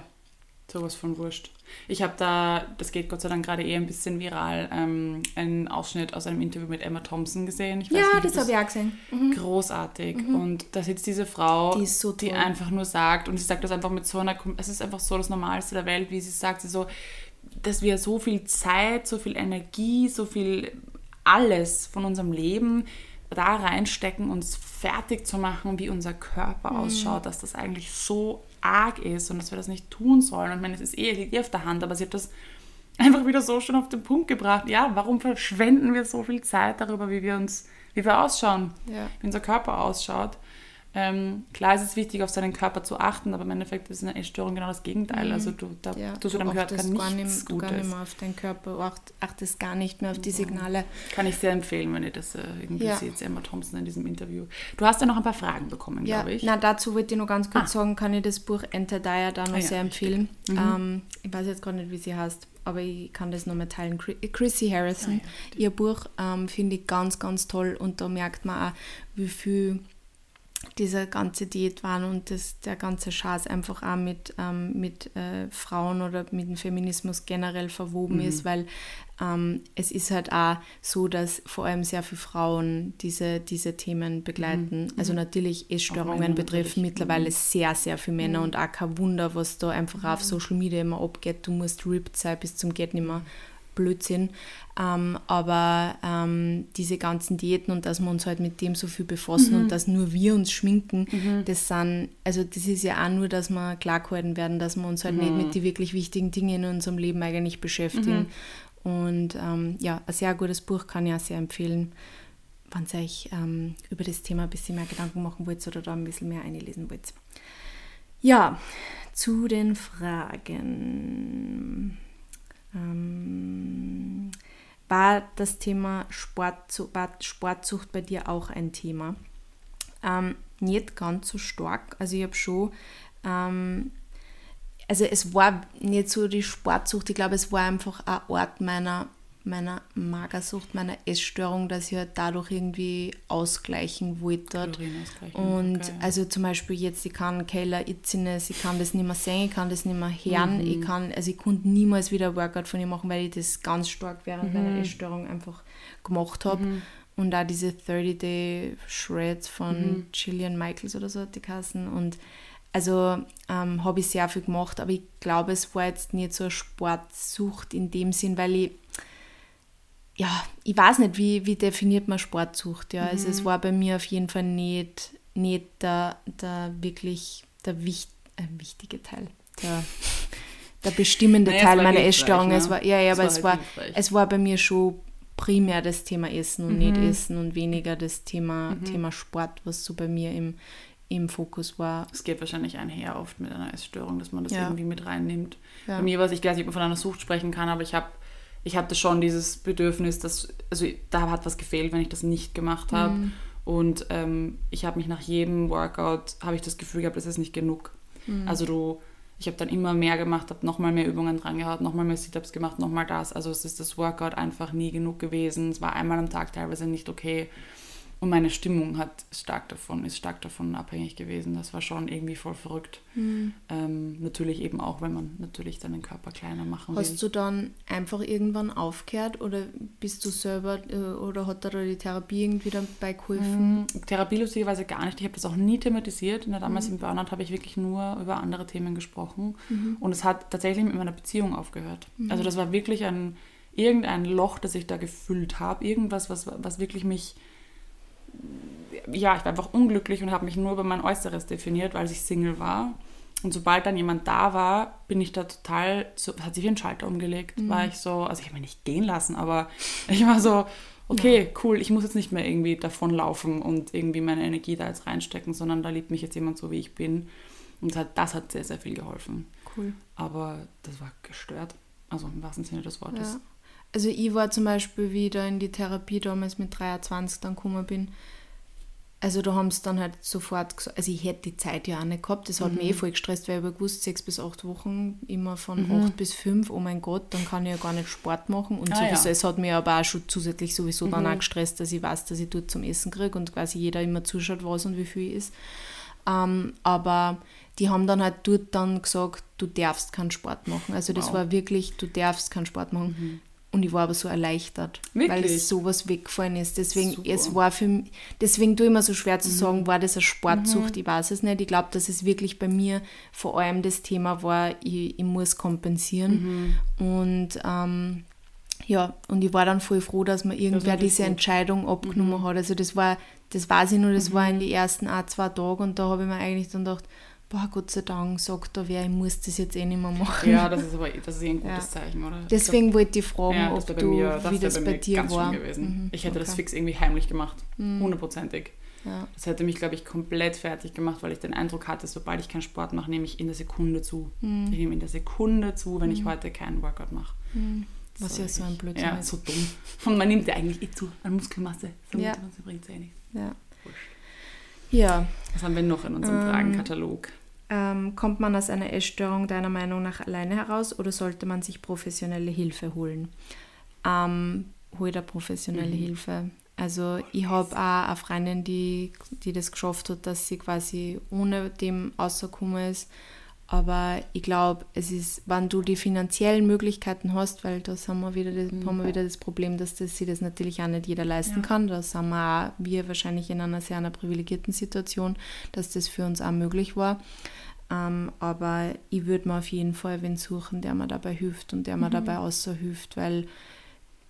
Sowas von wurscht. Ich habe da, das geht Gott sei Dank gerade eher ein bisschen viral, ähm, einen Ausschnitt aus einem Interview mit Emma Thompson gesehen. ja, nicht, das habe ich auch gesehen. Mhm. Großartig. Mhm. Und da sitzt diese Frau, die, so die, einfach nur sagt, und sie sagt das einfach mit so einer, es ist einfach so das Normalste der Welt, wie sie sagt, sie so, dass wir so viel Zeit, so viel Energie, so viel alles von unserem Leben da reinstecken, uns fertig zu machen, wie unser Körper mhm. ausschaut, dass das eigentlich so arg ist und dass wir das nicht tun sollen. Und ich meine, es ist eh, liegt eh auf der Hand, aber sie hat das einfach wieder so schön auf den Punkt gebracht. Ja, warum verschwenden wir so viel Zeit darüber, wie wir uns, wie wir ausschauen, ja. wie unser Körper ausschaut? Ähm, klar ist es wichtig, auf seinen Körper zu achten, aber im Endeffekt ist eine Essstörung genau das Gegenteil. Mhm. Also du, da, ja, du, du deinem Körper nichts gar nicht, Gutes. gar nicht mehr auf deinen Körper, acht, achtest gar nicht mehr auf die Signale. Kann ich sehr empfehlen, wenn ihr das äh, irgendwie ja. seht, Emma Thompson in diesem Interview. Du hast ja noch ein paar Fragen bekommen, ja. glaube ich. Na, dazu wollte ich noch ganz kurz ah. sagen, kann ich das Buch Enter Dire da noch ah, sehr empfehlen. Mhm. Ähm, ich weiß jetzt gar nicht, wie sie heißt aber ich kann das noch mal teilen. Chrissy Harrison, ah, ja, ihr Buch ähm, finde ich ganz, ganz toll und da merkt man auch, wie viel diese ganze Diätwahn und das, der ganze Schaß einfach auch mit, ähm, mit äh, Frauen oder mit dem Feminismus generell verwoben mhm. ist, weil ähm, es ist halt auch so, dass vor allem sehr viele Frauen diese, diese Themen begleiten. Mhm. Also mhm. natürlich Essstörungen betreffen mittlerweile mhm. sehr, sehr viele Männer mhm. und auch kein Wunder, was da einfach auf. Social Media immer abgeht. Du musst ripped sein bis zum geht nicht mehr. Blödsinn. Ähm, aber ähm, diese ganzen Diäten und dass wir uns halt mit dem so viel befassen mhm. und dass nur wir uns schminken, mhm. das sind, also das ist ja auch nur, dass wir klargehalten werden, dass wir uns halt mhm. nicht mit den wirklich wichtigen Dingen in unserem Leben eigentlich beschäftigen. Mhm. Und ähm, ja, ein sehr gutes Buch kann ich auch sehr empfehlen, wenn ihr euch ähm, über das Thema ein bisschen mehr Gedanken machen wollt oder da ein bisschen mehr einlesen wollt. Ja, zu den Fragen. Ähm, war das Thema Sportzucht, Sportsucht bei dir auch ein Thema? Ähm, nicht ganz so stark. Also ich habe schon, ähm, also es war nicht so die Sportsucht, ich glaube, es war einfach ein Ort meiner meiner Magersucht, meiner Essstörung, dass ich halt dadurch irgendwie ausgleichen wollte. Und okay. also zum Beispiel jetzt, ich kann Keller Itziness, ich kann das nicht mehr sehen, ich kann das nicht mehr hören, mhm. ich kann, also ich konnte niemals wieder ein Workout von ihr machen, weil ich das ganz stark während mhm. meiner Essstörung einfach gemacht habe. Mhm. Und auch diese 30-Day Shreds von mhm. Gillian Michaels oder so hat die Kassen und also ähm, habe ich sehr viel gemacht, aber ich glaube, es war jetzt nicht so eine Sportsucht in dem Sinn, weil ich ja, ich weiß nicht, wie, wie definiert man Sportsucht. Ja? Mhm. Also es mhm. war bei mir auf jeden Fall nicht, nicht der, der wirklich der wicht, äh, wichtige Teil, der, der bestimmende naja, Teil meiner Essstörung. Ne? Es war, ja, ja, aber es war, es war bei mir schon primär das Thema Essen und mhm. nicht Essen und weniger das Thema, mhm. Thema Sport, was so bei mir im, im Fokus war. Es geht wahrscheinlich einher oft mit einer Essstörung, dass man das ja. irgendwie mit reinnimmt. Ja. Bei mir was ich weiß nicht, ob man von einer Sucht sprechen kann, aber ich habe ich hatte schon dieses Bedürfnis, dass, also da hat was gefehlt, wenn ich das nicht gemacht habe. Mhm. Und ähm, ich habe mich nach jedem Workout, habe ich das Gefühl gehabt, das ist nicht genug. Mhm. Also du, Ich habe dann immer mehr gemacht, habe nochmal mehr Übungen dran gehabt, nochmal mehr Sit-Ups gemacht, nochmal das. Also es ist das Workout einfach nie genug gewesen. Es war einmal am Tag teilweise nicht okay. Und meine Stimmung hat stark davon, ist stark davon abhängig gewesen. Das war schon irgendwie voll verrückt. Mhm. Ähm, natürlich eben auch, wenn man natürlich seinen Körper kleiner machen Hast will. Hast du dann einfach irgendwann aufgehört oder bist du selber äh, oder hat da die Therapie irgendwie dabei geholfen? Mhm. Therapie lustigerweise gar nicht. Ich habe das auch nie thematisiert. In der damals mhm. im Burnout habe ich wirklich nur über andere Themen gesprochen. Mhm. Und es hat tatsächlich mit meiner Beziehung aufgehört. Mhm. Also das war wirklich ein irgendein Loch, das ich da gefüllt habe. Irgendwas, was, was wirklich mich ja, ich war einfach unglücklich und habe mich nur über mein Äußeres definiert, weil ich Single war. Und sobald dann jemand da war, bin ich da total, so, hat sich wie ein Schalter umgelegt, mhm. war ich so, also ich habe mich nicht gehen lassen, aber ich war so, okay, ja. cool, ich muss jetzt nicht mehr irgendwie davonlaufen und irgendwie meine Energie da jetzt reinstecken, sondern da liebt mich jetzt jemand so, wie ich bin. Und das hat sehr, sehr viel geholfen. Cool. Aber das war gestört, also im wahrsten Sinne des Wortes. Ja. Also ich war zum Beispiel wieder in die Therapie damals mit 23 dann gekommen bin. Also da haben sie dann halt sofort gesagt, also ich hätte die Zeit ja auch nicht gehabt, das hat mhm. mich eh voll gestresst, weil ich habe gewusst, sechs bis acht Wochen, immer von mhm. acht bis fünf, oh mein Gott, dann kann ich ja gar nicht Sport machen und ah, sowieso, ja. es hat mich aber auch schon zusätzlich sowieso mhm. dann auch gestresst, dass ich weiß, dass ich dort zum Essen kriege und quasi jeder immer zuschaut, was und wie viel ist. Ähm, aber die haben dann halt dort dann gesagt, du darfst keinen Sport machen. Also das wow. war wirklich, du darfst keinen Sport machen. Mhm. Und ich war aber so erleichtert, Wirklich? weil es sowas weggefallen ist. Deswegen, Super. es war für mich, deswegen tue ich immer so schwer zu mhm. sagen, war das eine Sportsucht? Mhm. Ich weiß es nicht. Ich glaube, dass es wirklich bei mir vor allem das Thema war, ich, ich muss kompensieren. Mhm. Und ähm, ja, und ich war dann voll froh, dass mir irgendwer diese gut. Entscheidung abgenommen mhm. hat. Also das war, das weiß ich nur, das war in mhm. den ersten ein, zwei Tagen und da habe ich mir eigentlich dann gedacht, boah, Gott sei Dank, sagt da wer, ich muss das jetzt eh nicht mehr machen. Ja, das ist aber das ist eh ein gutes ja. Zeichen, oder? Deswegen wollte ich fragen, ja, ob du, mir, das wie das bei, bei dir ganz war. Gewesen. Mhm, ich hätte okay. das fix irgendwie heimlich gemacht, mhm. hundertprozentig. Ja. Das hätte mich, glaube ich, komplett fertig gemacht, weil ich den Eindruck hatte, sobald ich keinen Sport mache, nehme ich in der Sekunde zu. Mhm. Ich nehme in der Sekunde zu, wenn ich mhm. heute keinen Workout mache. Mhm. Was so ja so ein Blödsinn ja, ist. so dumm. Und man nimmt ja eigentlich eh zu an Muskelmasse. So ja. bringt es eh nichts. Ja. Ja. Was haben wir noch in unserem ähm, Fragenkatalog? Ähm, kommt man aus einer Essstörung deiner Meinung nach alleine heraus oder sollte man sich professionelle Hilfe holen? Ähm, hol dir professionelle mhm. Hilfe. Also ich habe auch eine Freundin, die, die das geschafft hat, dass sie quasi ohne dem rausgekommen ist. Aber ich glaube, es ist, wenn du die finanziellen Möglichkeiten hast, weil da haben wir wieder das, mhm. haben wir wieder das Problem, dass das, sich das natürlich auch nicht jeder leisten ja. kann. Da sind wir auch, wir wahrscheinlich in einer sehr einer privilegierten Situation, dass das für uns auch möglich war. Ähm, aber ich würde mir auf jeden Fall wen suchen, der mir dabei hilft und der mir mhm. dabei außerhilft, weil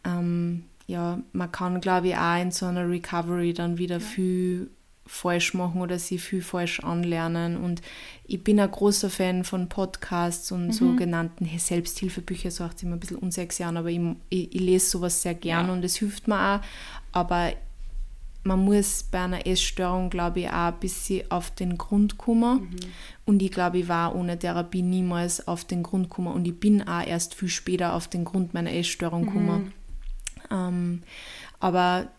ähm, ja, man kann, glaube ich, auch in so einer Recovery dann wieder ja. viel falsch machen oder sie viel falsch anlernen. Und ich bin ein großer Fan von Podcasts und mhm. sogenannten Selbsthilfebücher, so auch immer ein bisschen unsexy an, aber ich, ich, ich, lese sowas sehr gern ja. und es hilft mir auch. Aber man muss bei einer Essstörung, glaube ich, auch ein bisschen auf den Grund kommen. Mhm. Und ich glaube, ich war ohne Therapie niemals auf den Grund gekommen. Und ich bin auch erst viel später auf den Grund meiner Essstörung mhm. gekommen. Ähm, aber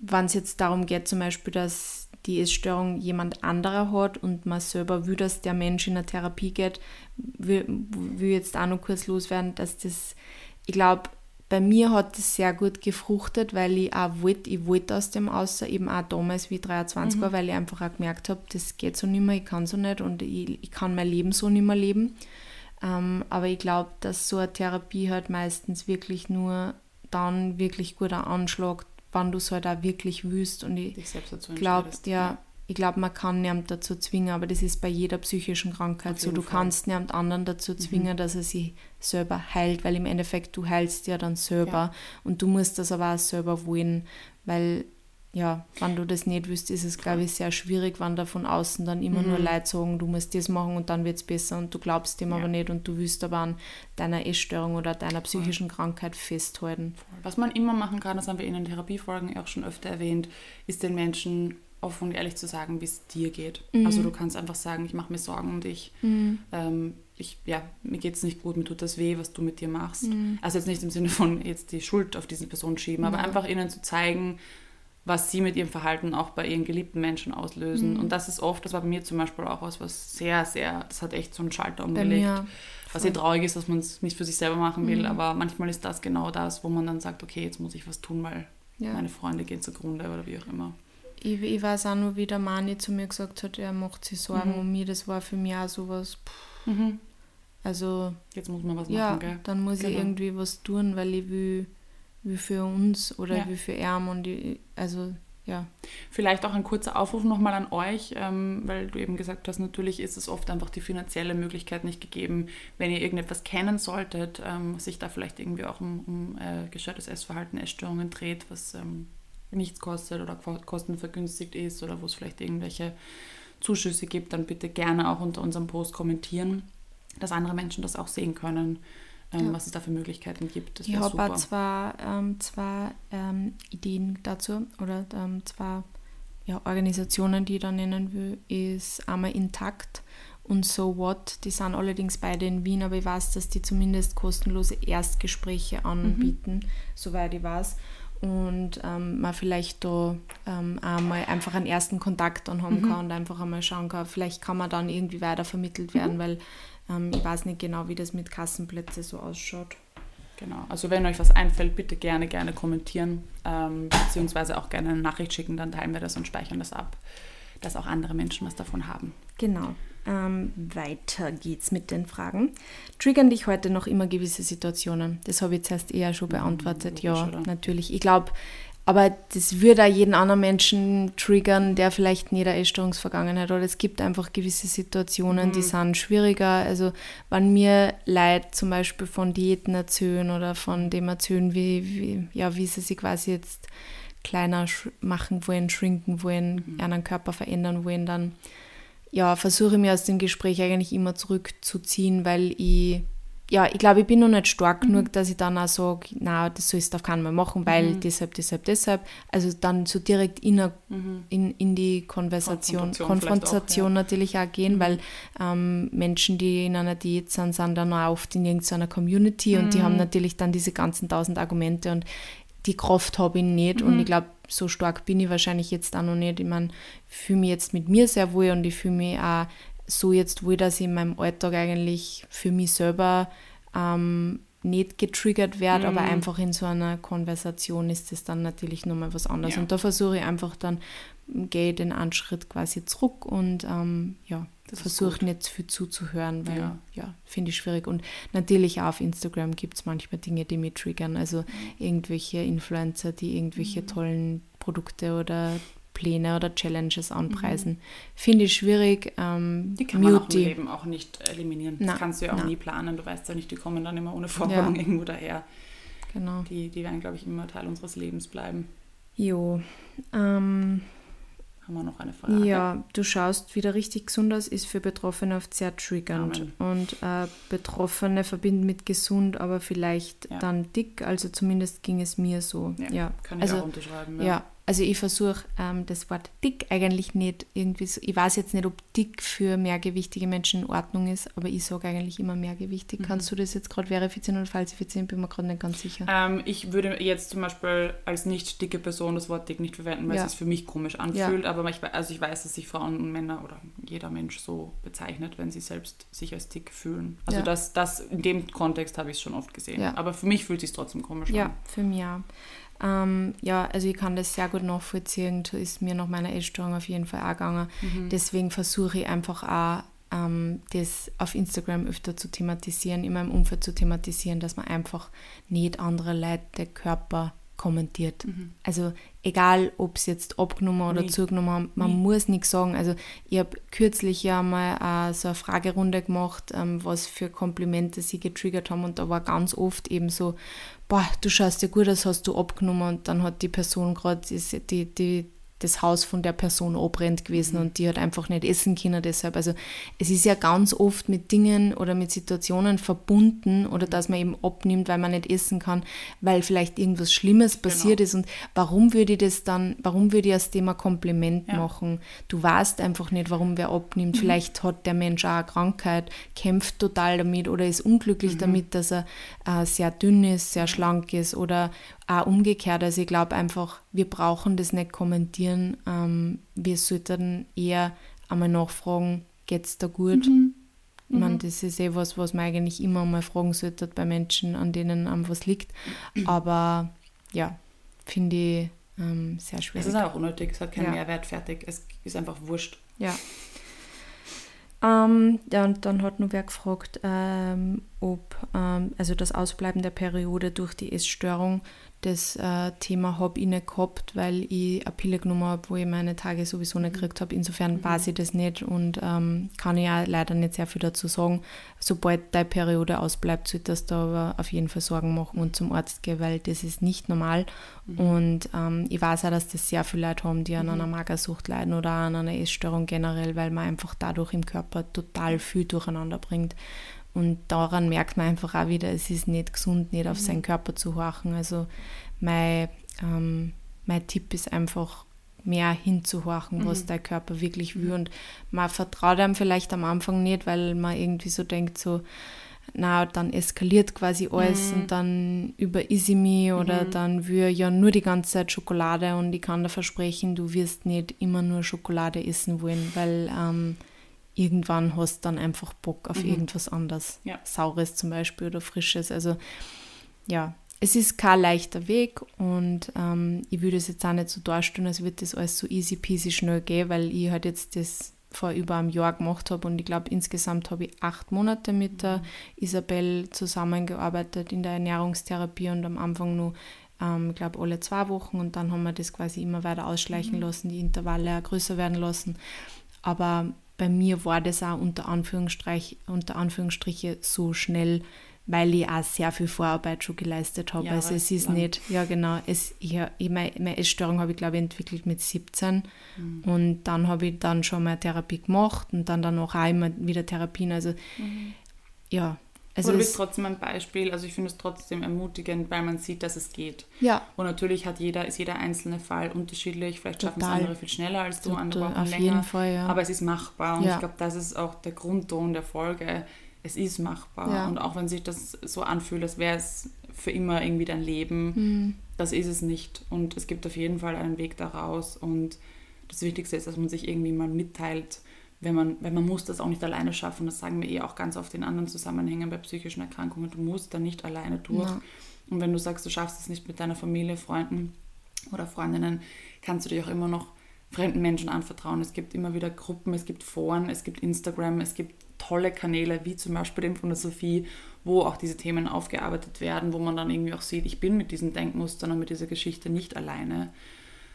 wenn es jetzt darum geht, zum Beispiel, dass die Essstörung jemand anderer hat und man selber will, dass der Mensch in eine Therapie geht, will, will jetzt auch noch kurz loswerden, dass das, ich glaube, bei mir hat es sehr gut gefruchtet, weil ich auch wollte, ich wollte aus dem außer eben auch damals wie 23 mhm. war, weil ich einfach auch gemerkt habe, das geht so nicht mehr, ich kann so nicht und ich, ich kann mein Leben so nicht mehr leben. Ähm, aber ich glaube, dass so eine Therapie halt meistens wirklich nur dann wirklich gut anschlägt, wann du es halt auch wirklich willst. Und ich glaube, ja, ja, ich glaube, man kann niemand dazu zwingen, aber das ist bei jeder psychischen Krankheit so. Du Fall. kannst niemand anderen dazu mhm. zwingen, mhm. dass er sich selber heilt, weil im Endeffekt du heilst ja dann selber ja. und du musst das aber auch selber wollen, weil ja, wenn du das nicht willst, ist es, glaube ich, sehr schwierig, wenn da von außen dann immer mhm. nur Leute sagen, du musst das machen und dann wird es besser und du glaubst dem ja. aber nicht und du willst aber an deiner Essstörung oder deiner psychischen Voll. Krankheit festhalten. Was man immer machen kann, das haben wir in den Therapiefolgen auch schon öfter erwähnt, ist den Menschen offen und ehrlich zu sagen, wie es dir geht. Mhm. Also du kannst einfach sagen, ich mache mir Sorgen um dich. Mhm. Ähm, ich, ja, mir geht es nicht gut, mir tut das weh, was du mit dir machst. Mhm. Also jetzt nicht im Sinne von jetzt die Schuld auf diese Person schieben, aber einfach ihnen zu zeigen, was sie mit ihrem Verhalten auch bei ihren geliebten Menschen auslösen. Mhm. Und das ist oft, das war bei mir zum Beispiel auch was, was sehr, sehr, das hat echt so einen Schalter umgelegt. Was sehr traurig ist, dass man es nicht für sich selber machen will, mhm. aber manchmal ist das genau das, wo man dann sagt, okay, jetzt muss ich was tun, weil ja. meine Freunde gehen zugrunde oder wie auch immer. Ich, ich weiß auch nur, wie der Mani zu mir gesagt hat, er macht sich Sorgen mhm. um mich. Das war für mich auch sowas. Mhm. Also. Jetzt muss man was machen, ja, gell? Dann muss genau. ich irgendwie was tun, weil ich will, will für uns oder ja. will für Erm und ich, also ja. Vielleicht auch ein kurzer Aufruf nochmal an euch, ähm, weil du eben gesagt hast, natürlich ist es oft einfach die finanzielle Möglichkeit nicht gegeben, wenn ihr irgendetwas kennen solltet, ähm, sich da vielleicht irgendwie auch um, um äh, gestörtes Essverhalten, Essstörungen dreht, was ähm, nichts kostet oder kostenvergünstigt ist oder wo es vielleicht irgendwelche Zuschüsse gibt, dann bitte gerne auch unter unserem Post kommentieren, dass andere Menschen das auch sehen können ähm, ja. was es da für Möglichkeiten gibt. Das ich habe zwar ähm, zwei ähm, Ideen dazu oder ähm, zwei ja, Organisationen, die ich da nennen will, ist einmal Intakt und So What. Die sind allerdings beide in Wien, aber ich weiß, dass die zumindest kostenlose Erstgespräche anbieten, mhm. soweit ich weiß. Und ähm, man vielleicht da ähm, einmal einfach einen ersten Kontakt dann haben mhm. kann und einfach einmal schauen kann, vielleicht kann man dann irgendwie weiter vermittelt werden, mhm. weil ähm, ich weiß nicht genau, wie das mit Kassenplätzen so ausschaut. Genau, also wenn euch was einfällt, bitte gerne, gerne kommentieren, ähm, beziehungsweise auch gerne eine Nachricht schicken, dann teilen wir das und speichern das ab, dass auch andere Menschen was davon haben. Genau. Ähm, weiter geht's mit den Fragen. Triggern dich heute noch immer gewisse Situationen? Das habe ich zuerst eher schon beantwortet. Ja, ja natürlich. Ich glaube, aber das würde auch jeden anderen Menschen triggern, der vielleicht nicht eine Essstörungsvergangenheit hat. Es gibt einfach gewisse Situationen, mhm. die sind schwieriger. Also wenn mir Leute zum Beispiel von Diäten erzählen oder von dem erzählen, wie, wie, ja, wie sie sich quasi jetzt kleiner machen wollen, schrinken wollen, mhm. einen Körper verändern wollen, dann ja, versuche ich mir aus dem Gespräch eigentlich immer zurückzuziehen, weil ich ja, ich glaube, ich bin noch nicht stark mhm. genug, dass ich dann auch sage, na, das sollst du auf keinen Fall machen, weil mhm. deshalb, deshalb, deshalb. Also dann so direkt in, a, mhm. in, in die Konversation, Konfrontation, Konfrontation auch, ja. natürlich auch gehen, mhm. weil ähm, Menschen, die in einer Diät sind, sind dann auch oft in irgendeiner Community und die haben mhm. natürlich dann diese ganzen tausend Argumente und die Kraft habe ich nicht und mhm. ich glaube, so stark bin ich wahrscheinlich jetzt auch noch nicht. Ich meine, ich fühle mich jetzt mit mir sehr wohl und ich fühle mich auch so jetzt dass ich in meinem Alltag eigentlich für mich selber ähm, nicht getriggert werde, mhm. aber einfach in so einer Konversation ist das dann natürlich nochmal was anderes. Ja. Und da versuche ich einfach dann, gehe den einen Schritt quasi zurück und ähm, ja, versuche nicht zu viel zuzuhören, weil ja, ja finde ich schwierig. Und natürlich auch auf Instagram gibt es manchmal Dinge, die mich triggern. Also mhm. irgendwelche Influencer, die irgendwelche mhm. tollen Produkte oder Pläne oder Challenges anpreisen. Mhm. Finde ich schwierig. Ähm, die kann man auch im Leben auch nicht eliminieren. Das kannst du ja auch na. nie planen. Du weißt ja nicht, die kommen dann immer ohne Vorwarnung ja. irgendwo daher. Genau. Die, die werden, glaube ich, immer Teil unseres Lebens bleiben. Jo. Ähm, Haben wir noch eine Frage? Ja, du schaust wieder richtig gesund aus, ist für Betroffene oft sehr triggernd. Amen. Und äh, Betroffene verbinden mit gesund, aber vielleicht ja. dann dick. Also zumindest ging es mir so. Ja, ja. kann ich also, auch unterschreiben. Ja, ja also ich versuche ähm, das Wort dick eigentlich nicht irgendwie so, ich weiß jetzt nicht, ob dick für mehrgewichtige Menschen in Ordnung ist, aber ich sage eigentlich immer mehrgewichtig. Mhm. Kannst du das jetzt gerade verifizieren oder falsifizieren? Bin mir gerade nicht ganz sicher. Ähm, ich würde jetzt zum Beispiel als nicht dicke Person das Wort dick nicht verwenden, weil ja. es für mich komisch anfühlt, ja. aber ich, also ich weiß, dass sich Frauen und Männer oder jeder Mensch so bezeichnet, wenn sie selbst sich als dick fühlen. Also ja. das, das in dem Kontext habe ich es schon oft gesehen. Aber für mich fühlt es sich trotzdem komisch an. Ja, für mich auch. Ähm, ja, also ich kann das sehr gut nachvollziehen. So ist mir nach meiner Essstörung auf jeden Fall auch gegangen. Mhm. Deswegen versuche ich einfach auch, ähm, das auf Instagram öfter zu thematisieren, in meinem Umfeld zu thematisieren, dass man einfach nicht andere Leute Körper kommentiert. Mhm. Also egal, ob es jetzt abgenommen oder nee. zugenommen haben, man nee. muss nichts sagen. Also ich habe kürzlich ja mal äh, so eine Fragerunde gemacht, ähm, was für Komplimente sie getriggert haben und da war ganz oft eben so, boah, du schaust dir gut aus, hast du abgenommen und dann hat die Person gerade die, die, das Haus von der Person abbrennt gewesen mhm. und die hat einfach nicht essen können deshalb. Also es ist ja ganz oft mit Dingen oder mit Situationen verbunden oder dass man eben abnimmt, weil man nicht essen kann, weil vielleicht irgendwas Schlimmes genau. passiert genau. ist und warum würde ich das dann, warum würde ich das Thema Kompliment ja. machen? Du weißt einfach nicht, warum wer abnimmt. Mhm. Vielleicht hat der Mensch auch eine Krankheit, kämpft total damit oder ist unglücklich mhm. damit, dass er äh, sehr dünn ist, sehr schlank ist oder auch umgekehrt. Also ich glaube einfach, wir brauchen das nicht kommentieren. Ähm, wir sollten eher einmal nachfragen, geht es da gut? Mhm. Ich meine, mhm. das ist eh was, was man eigentlich immer mal fragen sollte bei Menschen, an denen einem was liegt. Aber ja, finde ich ähm, sehr schwierig. Es ist auch unnötig, es hat keinen ja. Mehrwert, fertig. Es ist einfach wurscht. Ja. Ähm, ja, und dann hat nur wer gefragt, ähm, ob ähm, also das Ausbleiben der Periode durch die Essstörung das äh, Thema habe ich nicht gehabt, weil ich eine Pille genommen habe, wo ich meine Tage sowieso nicht gekriegt habe. Insofern mhm. weiß ich das nicht und ähm, kann ich auch leider nicht sehr viel dazu sagen. Sobald deine Periode ausbleibt, solltest du aber auf jeden Fall Sorgen machen und zum Arzt gehen, weil das ist nicht normal. Mhm. Und ähm, ich weiß auch, dass das sehr viele Leute haben, die an mhm. einer Magersucht leiden oder an einer Essstörung generell, weil man einfach dadurch im Körper total viel durcheinander bringt. Und daran merkt man einfach auch wieder, es ist nicht gesund, nicht auf mhm. seinen Körper zu horchen. Also mein, ähm, mein Tipp ist einfach, mehr hinzuhorchen, mhm. was der Körper wirklich will. Und man vertraut einem vielleicht am Anfang nicht, weil man irgendwie so denkt, so, na, dann eskaliert quasi alles mhm. und dann über Easy Me oder mhm. dann will ja nur die ganze Zeit Schokolade und ich kann dir versprechen, du wirst nicht immer nur Schokolade essen wollen, weil ähm, irgendwann hast du dann einfach Bock auf mhm. irgendwas anderes. Ja. Saures zum Beispiel oder Frisches. Also ja, es ist kein leichter Weg und ähm, ich würde es jetzt auch nicht so darstellen, als würde das alles so easy peasy schnell gehen, weil ich halt jetzt das vor über einem Jahr gemacht habe und ich glaube insgesamt habe ich acht Monate mit der Isabel zusammengearbeitet in der Ernährungstherapie und am Anfang nur ähm, ich glaube alle zwei Wochen und dann haben wir das quasi immer weiter ausschleichen mhm. lassen, die Intervalle auch größer werden lassen. Aber bei mir war das auch unter, Anführungsstrich, unter Anführungsstriche so schnell, weil ich auch sehr viel Vorarbeit schon geleistet habe. Ja, also es ist lang. nicht, ja genau, es, ich, ich, meine, meine Essstörung habe ich glaube ich entwickelt mit 17 mhm. und dann habe ich dann schon mal Therapie gemacht und dann danach auch immer wieder Therapien. Also mhm. ja, also Aber du bist trotzdem ein Beispiel, also ich finde es trotzdem ermutigend, weil man sieht, dass es geht. Ja. Und natürlich hat jeder, ist jeder einzelne Fall unterschiedlich. Vielleicht schaffen es andere viel schneller als du, Total, andere brauchen auf länger. Jeden Fall, ja. Aber es ist machbar und ja. ich glaube, das ist auch der Grundton der Folge. Es ist machbar. Ja. Und auch wenn sich das so anfühlt, als wäre es für immer irgendwie dein Leben, mhm. das ist es nicht. Und es gibt auf jeden Fall einen Weg daraus. Und das Wichtigste ist, dass man sich irgendwie mal mitteilt, wenn man, weil man muss das auch nicht alleine schaffen. Das sagen wir eh auch ganz oft in anderen Zusammenhängen bei psychischen Erkrankungen. Du musst da nicht alleine durch. Ja. Und wenn du sagst, du schaffst es nicht mit deiner Familie, Freunden oder Freundinnen, kannst du dich auch immer noch fremden Menschen anvertrauen. Es gibt immer wieder Gruppen, es gibt Foren, es gibt Instagram, es gibt tolle Kanäle, wie zum Beispiel den von der Sophie, wo auch diese Themen aufgearbeitet werden, wo man dann irgendwie auch sieht, ich bin mit diesen Denkmustern und mit dieser Geschichte nicht alleine.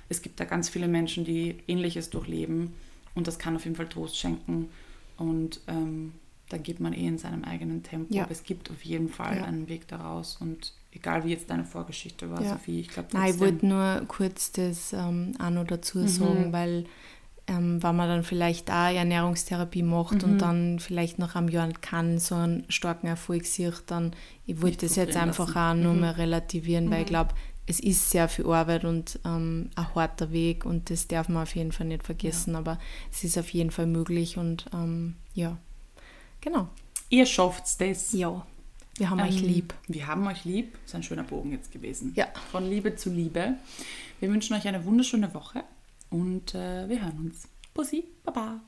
Es gibt da ganz viele Menschen, die Ähnliches durchleben und das kann auf jeden Fall Trost schenken. Und ähm, dann geht man eh in seinem eigenen Tempo. Ja. Aber es gibt auf jeden Fall ja. einen Weg daraus. Und egal wie jetzt deine Vorgeschichte war, ja. Sophie, ich glaube, Nein, ich wollte nur kurz das ähm, auch noch dazu mhm. sagen, weil ähm, wenn man dann vielleicht auch Ernährungstherapie macht mhm. und dann vielleicht nach einem Jahr kann so einen starken Erfolg sieht, dann ich wollte das jetzt einfach lassen. auch nur mhm. mehr relativieren, weil ich mhm. glaube, es ist sehr viel Arbeit und ähm, ein harter Weg und das darf man auf jeden Fall nicht vergessen, ja. aber es ist auf jeden Fall möglich und ähm, ja, genau. Ihr schafft das. Ja, wir haben ähm, euch lieb. Wir haben euch lieb. Das ist ein schöner Bogen jetzt gewesen. Ja. Von Liebe zu Liebe. Wir wünschen euch eine wunderschöne Woche und äh, wir hören uns. Bussi, Baba.